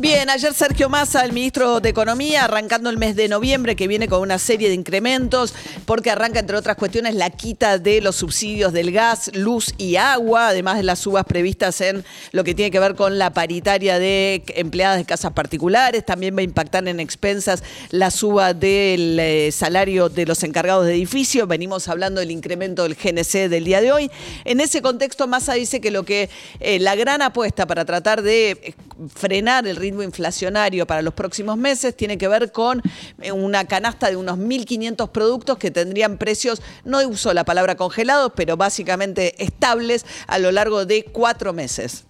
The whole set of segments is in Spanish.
Bien, ayer Sergio Massa, el ministro de Economía, arrancando el mes de noviembre, que viene con una serie de incrementos, porque arranca, entre otras cuestiones, la quita de los subsidios del gas, luz y agua, además de las subas previstas en lo que tiene que ver con la paritaria de empleadas de casas particulares. También va a impactar en expensas la suba del eh, salario de los encargados de edificio. Venimos hablando del incremento del GNC del día de hoy. En ese contexto, Massa dice que lo que eh, la gran apuesta para tratar de frenar el ritmo inflacionario para los próximos meses tiene que ver con eh, una canasta de unos 1.500 productos que tendrían precios, no uso la palabra congelados, pero básicamente estables a lo largo de cuatro meses.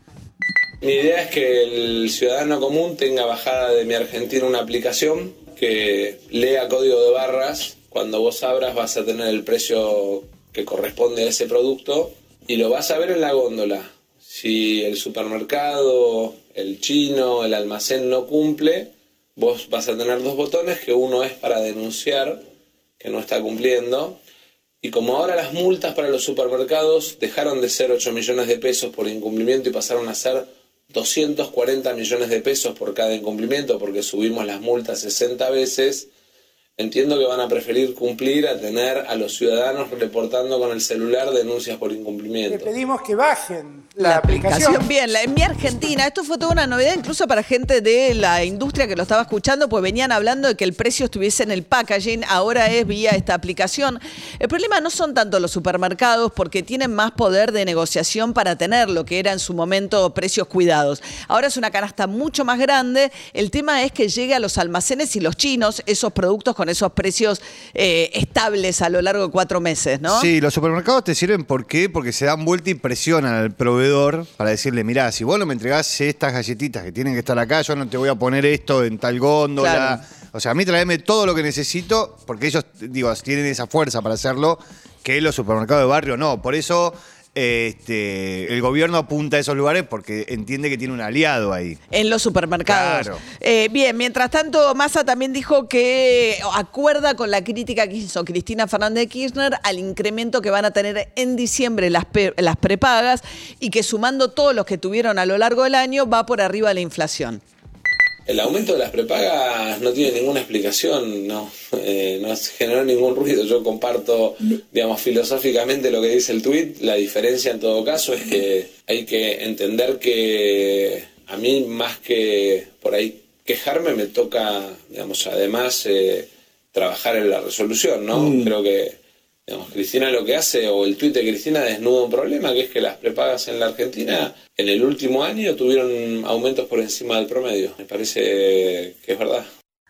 Mi idea es que el ciudadano común tenga bajada de mi Argentina una aplicación que lea código de barras. Cuando vos abras vas a tener el precio que corresponde a ese producto y lo vas a ver en la góndola. Si el supermercado, el chino, el almacén no cumple, vos vas a tener dos botones, que uno es para denunciar que no está cumpliendo. Y como ahora las multas para los supermercados dejaron de ser 8 millones de pesos por incumplimiento y pasaron a ser 240 millones de pesos por cada incumplimiento porque subimos las multas 60 veces, entiendo que van a preferir cumplir a tener a los ciudadanos reportando con el celular denuncias por incumplimiento. Le pedimos que bajen la, La aplicación. aplicación, bien, la, en mi Argentina, esto fue toda una novedad incluso para gente de la industria que lo estaba escuchando, pues venían hablando de que el precio estuviese en el packaging, ahora es vía esta aplicación. El problema no son tanto los supermercados porque tienen más poder de negociación para tener lo que era en su momento precios cuidados. Ahora es una canasta mucho más grande, el tema es que llegue a los almacenes y los chinos esos productos con esos precios eh, estables a lo largo de cuatro meses, ¿no? Sí, los supermercados te sirven ¿por qué? Porque se dan vuelta y presionan al proveedor para decirle, mirá, si vos no me entregás estas galletitas que tienen que estar acá, yo no te voy a poner esto en tal góndola. Claro. O sea, a mí traeme todo lo que necesito, porque ellos, digo, tienen esa fuerza para hacerlo, que los supermercados de barrio no. Por eso este, el gobierno apunta a esos lugares porque entiende que tiene un aliado ahí. En los supermercados. Claro. Eh, bien, mientras tanto, Massa también dijo que acuerda con la crítica que hizo Cristina Fernández de Kirchner al incremento que van a tener en diciembre las, las prepagas y que sumando todos los que tuvieron a lo largo del año va por arriba de la inflación. El aumento de las prepagas no tiene ninguna explicación, no, eh, no generó ningún ruido. Yo comparto, digamos, filosóficamente lo que dice el tuit. La diferencia en todo caso es que hay que entender que a mí más que por ahí quejarme me toca, digamos, además eh, trabajar en la resolución, ¿no? Creo que Digamos, Cristina lo que hace, o el tuit de Cristina desnuda un problema, que es que las prepagas en la Argentina en el último año tuvieron aumentos por encima del promedio. Me parece que es verdad.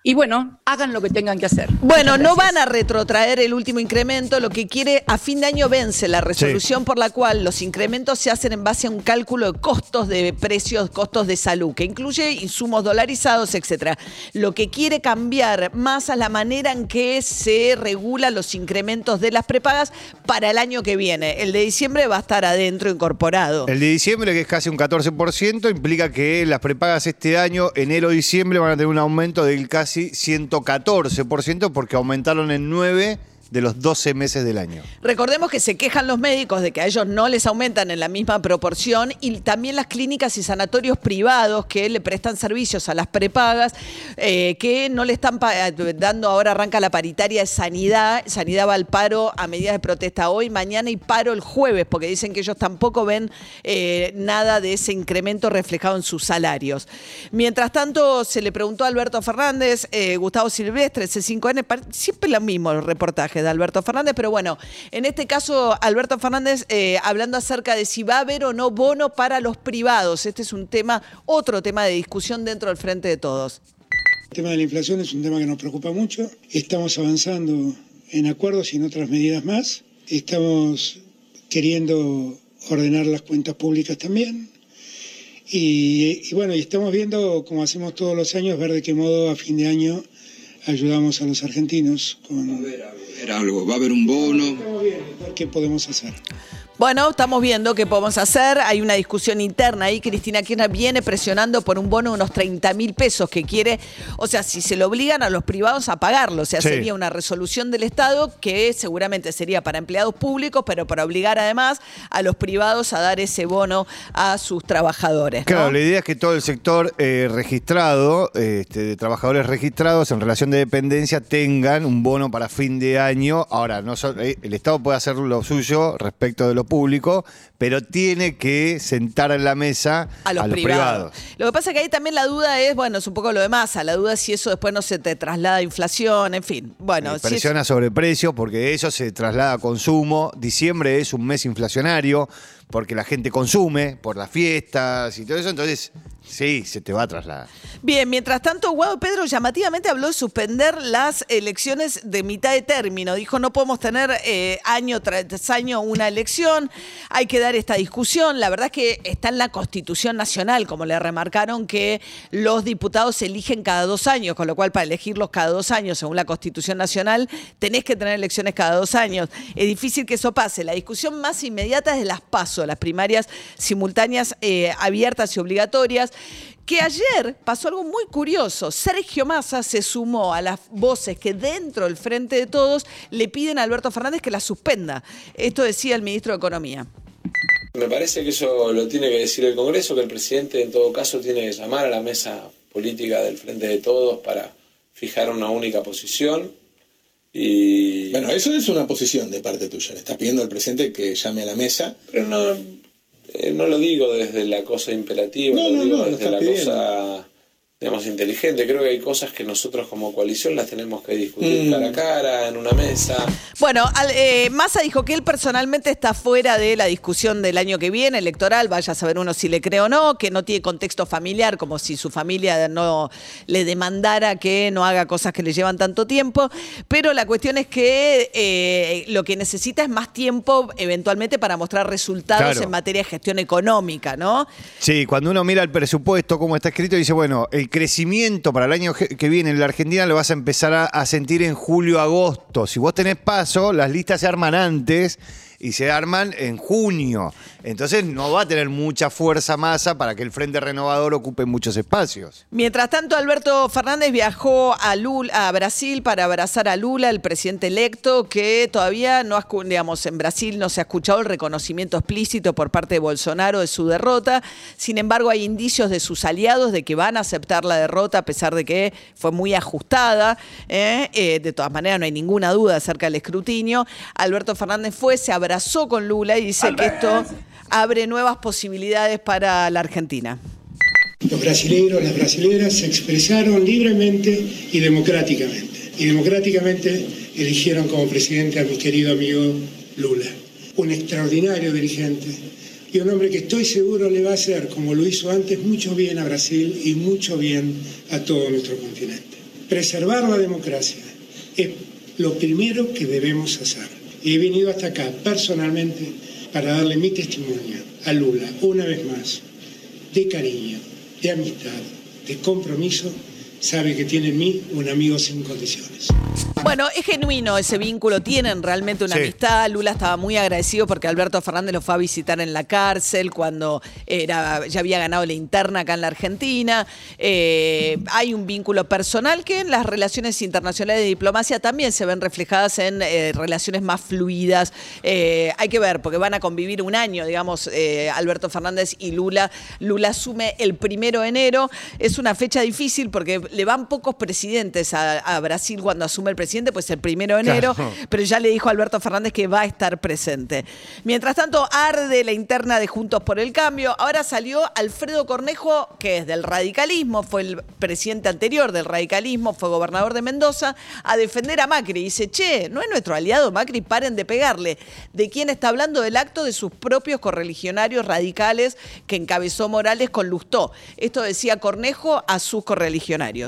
Y bueno, hagan lo que tengan que hacer. Bueno, no van a retrotraer el último incremento, lo que quiere a fin de año vence la resolución por la cual los incrementos se hacen en base a un cálculo de costos de precios, costos de salud, que incluye insumos dolarizados, etcétera. Lo que quiere cambiar más a la manera en que se regulan los incrementos de las prepagas para el año que viene. El de diciembre va a estar adentro incorporado. El de diciembre, que es casi un 14%, implica que las prepagas este año, enero-diciembre, van a tener un aumento del casi 114%, porque aumentaron en 9 de los 12 meses del año. Recordemos que se quejan los médicos de que a ellos no les aumentan en la misma proporción y también las clínicas y sanatorios privados que le prestan servicios a las prepagas, eh, que no le están pa- dando, ahora arranca la paritaria de sanidad, sanidad va al paro a medida de protesta hoy, mañana y paro el jueves, porque dicen que ellos tampoco ven eh, nada de ese incremento reflejado en sus salarios. Mientras tanto, se le preguntó a Alberto Fernández, eh, Gustavo Silvestre, C5N, par- siempre lo mismo los reportajes de Alberto Fernández, pero bueno, en este caso, Alberto Fernández eh, hablando acerca de si va a haber o no bono para los privados. Este es un tema, otro tema de discusión dentro del Frente de Todos. El tema de la inflación es un tema que nos preocupa mucho. Estamos avanzando en acuerdos y en otras medidas más. Estamos queriendo ordenar las cuentas públicas también. Y, y bueno, y estamos viendo, como hacemos todos los años, ver de qué modo a fin de año ayudamos a los argentinos con... haber algo, va a haber un bono. qué podemos hacer. Bueno, estamos viendo qué podemos hacer. Hay una discusión interna ahí. Cristina Kirchner viene presionando por un bono de unos 30 mil pesos que quiere, o sea, si se lo obligan a los privados a pagarlo, o sea, Sí. sería una resolución del Estado que seguramente sería para empleados públicos, pero para obligar además a los privados a dar ese bono a sus trabajadores. ¿no? Claro, la idea es que todo el sector eh, registrado, este, de trabajadores registrados en relación de dependencia, tengan un bono para fin de año. Ahora, no so- eh, el Estado puede hacer lo suyo respecto de lo público, pero tiene que sentar en la mesa a los, privados. Lo que pasa es que ahí también la duda es, bueno, es un poco lo de masa, la duda es si eso después no se te traslada a inflación, en fin. Bueno, Eh, si es- presiona sobre precios porque eso se traslada a consumo. Diciembre es un mes inflacionario porque la gente consume por las fiestas y todo eso. Entonces, sí, se te va a trasladar. Bien, mientras tanto, Guado Pedro llamativamente habló de suspender las elecciones de mitad de término. Dijo, no podemos tener eh, año tras año una elección, hay que dar esta discusión. La verdad es que está en la Constitución Nacional, como le remarcaron, que los diputados se eligen cada dos años, con lo cual para elegirlos cada dos años, según la Constitución Nacional, tenés que tener elecciones cada dos años. Es difícil que eso pase. La discusión más inmediata es de las Las primarias simultáneas eh, abiertas y obligatorias que ayer pasó algo muy curioso. Sergio Massa se sumó a las voces que dentro del Frente de Todos le piden a Alberto Fernández que la suspenda. Esto decía el ministro de Economía. Me parece que eso lo tiene que decir el Congreso, que el presidente en todo caso tiene que llamar a la mesa política del Frente de Todos para fijar una única posición. Y... Bueno, eso es una posición de parte tuya. Le estás pidiendo al presidente que llame a la mesa. Pero no, eh, no lo digo desde la cosa imperativa, No, lo no, digo no, desde estás la pidiendo. cosa, digamos, inteligente. Creo que hay cosas que nosotros como coalición las tenemos que discutir Mm. cara a cara, en una mesa. Bueno, al- eh, Massa dijo que él personalmente está fuera de la discusión del año que viene, electoral, vaya a saber uno si le cree o no, que no tiene contexto familiar, como si su familia no le demandara que no haga cosas que le llevan tanto tiempo, pero la cuestión es que eh, lo que necesita es más tiempo eventualmente para mostrar resultados Claro. en materia de gestión económica, ¿no? Sí, cuando uno mira el presupuesto, cómo está escrito, dice, bueno, el crecimiento para el año que viene en la Argentina lo vas a empezar a, a sentir en julio, agosto. Si vos tenés paso, las listas se arman antes y se arman en junio. Entonces no va a tener mucha fuerza masa para que el Frente Renovador ocupe muchos espacios. Mientras tanto, Alberto Fernández viajó a, Lula, a Brasil para abrazar a Lula, el presidente electo, que todavía no, digamos, en Brasil no se ha escuchado el reconocimiento explícito por parte de Bolsonaro de su derrota. Sin embargo, hay indicios de sus aliados de que van a aceptar la derrota, a pesar de que fue muy ajustada. ¿eh? Eh, de todas maneras, no hay ninguna duda acerca del escrutinio. Alberto Fernández fue, se abrazó con Lula y dice que esto abre nuevas posibilidades para la Argentina. Los brasileños, las brasileras se expresaron libremente y democráticamente. Y democráticamente eligieron como presidente a mi querido amigo Lula. Un extraordinario dirigente y un hombre que estoy seguro le va a hacer, como lo hizo antes, mucho bien a Brasil y mucho bien a todo nuestro continente. Preservar la democracia es lo primero que debemos hacer. He venido hasta acá personalmente para darle mi testimonio a Lula, una vez más, de cariño, de amistad, de compromiso, sabe que tiene en mí un amigo sin condiciones. Bueno, es genuino ese vínculo, tienen realmente una Sí. amistad. Lula estaba muy agradecido porque Alberto Fernández lo fue a visitar en la cárcel cuando era, ya había ganado la interna acá en la Argentina. Eh, hay un vínculo personal que en las relaciones internacionales de diplomacia también se ven reflejadas en eh, relaciones más fluidas. Eh, hay que ver, porque van a convivir un año, digamos, eh, Alberto Fernández y Lula. Lula asume el primero de enero. Es una fecha difícil porque le van pocos presidentes a, a Brasil cuando asume el presidente, pues el primero de enero, Claro. pero ya le dijo Alberto Fernández que va a estar presente. Mientras tanto, arde la interna de Juntos por el Cambio. Ahora salió Alfredo Cornejo, que es del radicalismo, fue el presidente anterior del radicalismo, fue gobernador de Mendoza, a defender a Macri. Dice, che, no es nuestro aliado Macri, paren de pegarle. ¿De quién está hablando? Del acto de sus propios correligionarios radicales que encabezó Morales con Lustó. Esto decía Cornejo a sus correligionarios.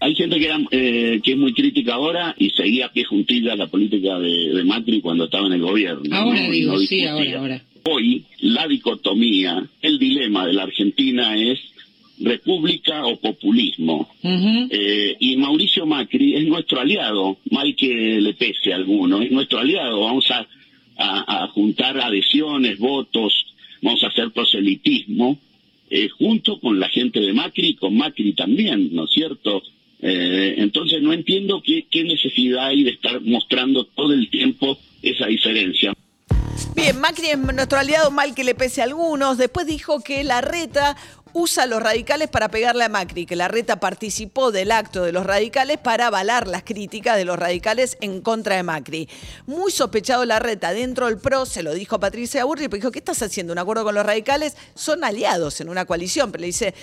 Hay gente que, era, eh, que es muy crítica ahora y seguía a pie juntilla la política de, de Macri cuando estaba en el gobierno. Ahora digo, no sí, ahora, ahora. Hoy la dicotomía, el dilema de la Argentina es república o populismo. Eh, y Mauricio Macri es nuestro aliado, mal que le pese a alguno, es nuestro aliado. Vamos a, juntar adhesiones, votos, vamos a hacer proselitismo, eh, junto con la gente de Macri y con Macri también, ¿no es cierto? Eh, entonces no entiendo qué, qué necesidad hay de estar mostrando todo el tiempo esa diferencia. Bien, Macri es nuestro aliado, mal que le pese a algunos. Después dijo que la reta usa a los radicales para pegarle a Macri, que la reta participó del acto de los radicales para avalar las críticas de los radicales en contra de Macri. Muy sospechado la reta dentro del PRO, se lo dijo Patricia Burri, pero dijo, ¿qué estás haciendo? ¿Un acuerdo con los radicales? Son aliados en una coalición, pero le dice,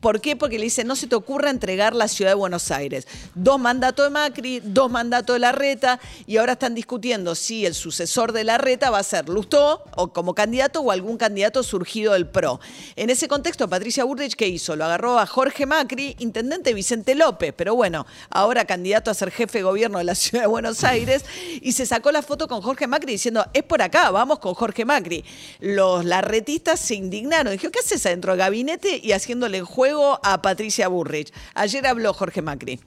¿por qué? Porque le dice, no se te ocurra entregar la ciudad de Buenos Aires. Dos mandatos de Macri, dos mandatos de la reta, y ahora están discutiendo si el sucesor de la reta va a ser Lustó o como candidato o algún candidato surgido del PRO. En ese contexto, Patricia Burrich, ¿qué hizo? Lo agarró a Jorge Macri, intendente Vicente López, pero bueno, ahora candidato a ser jefe de gobierno de la ciudad de Buenos Aires, y se sacó la foto con Jorge Macri diciendo, es por acá, vamos con Jorge Macri. Los larretistas se indignaron, dijeron, ¿qué haces adentro del gabinete y haciéndole juego a Patricia Burrich? Ayer habló Jorge Macri.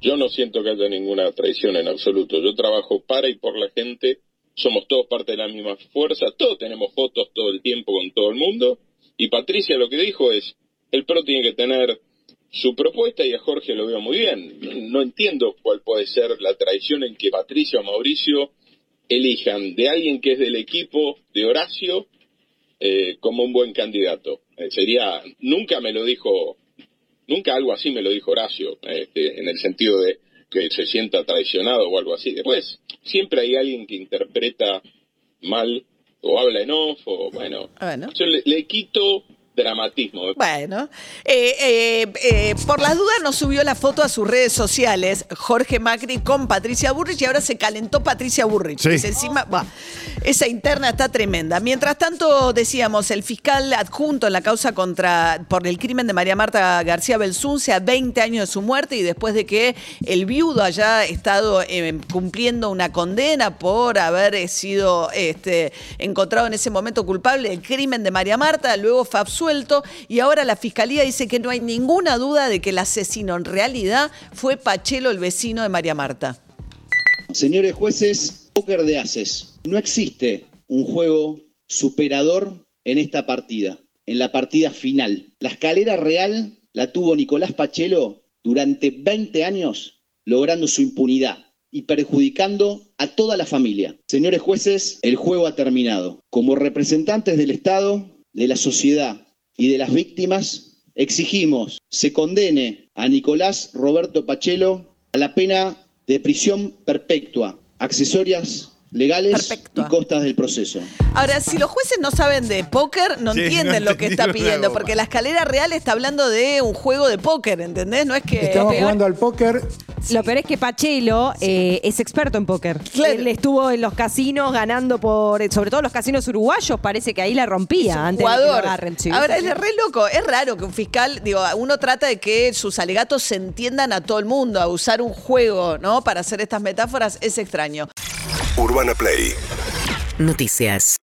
Yo no siento que haya ninguna traición en absoluto. Yo trabajo para y por la gente. Somos todos parte de la misma fuerza. Todos tenemos fotos todo el tiempo con todo el mundo. Y Patricia lo que dijo es, el PRO tiene que tener su propuesta y a Jorge lo veo muy bien. No entiendo cuál puede ser la traición en que Patricia o Mauricio elijan de alguien que es del equipo de Horacio eh, como un buen candidato. Eh, sería, nunca me lo dijo, nunca algo así me lo dijo Horacio, este, en el sentido de que se sienta traicionado o algo así. Después, siempre hay alguien que interpreta mal o habla en off, o bueno, Bueno. yo le, le quito dramatismo. Bueno, eh, eh, eh, por las dudas nos subió la foto a sus redes sociales Jorge Macri con Patricia Burrich y ahora se calentó Patricia Burrich. Sí. Encima, bah, esa interna está tremenda. Mientras tanto, decíamos, el fiscal adjunto en la causa contra por el crimen de María Marta García Belsunce a 20 años de su muerte y después de que el viudo haya estado eh, cumpliendo una condena por haber sido este, encontrado en ese momento culpable del crimen de María Marta, luego fue y ahora la fiscalía dice que no hay ninguna duda de que el asesino en realidad fue Pachelo, el vecino de María Marta. Señores jueces, póker de haces. No existe un juego superador en esta partida, en la partida final. La escalera real la tuvo Nicolás Pachelo durante 20 años, logrando su impunidad y perjudicando a toda la familia. Señores jueces, el juego ha terminado. Como representantes del Estado, de la sociedad y de las víctimas, exigimos se condene a Nicolás Roberto Pachelo a la pena de prisión perpetua, accesorias legales y costas del proceso. Ahora, si los jueces no saben de póker, no Sí, entienden no lo que está pidiendo, porque la escalera real está hablando de un juego de póker, ¿entendés? No es que... Estamos jugando al póker. Lo peor es que Pachelo eh, es experto en póker. Él estuvo en los casinos ganando por, sobre todo los casinos uruguayos, parece que ahí la rompía antes de que lo jugador. agarren, sí. Ahora es re loco, es raro que un fiscal, digo, uno trata de que sus alegatos se entiendan a todo el mundo, a usar un juego, ¿no? Para hacer estas metáforas es extraño. Urbana Play Noticias.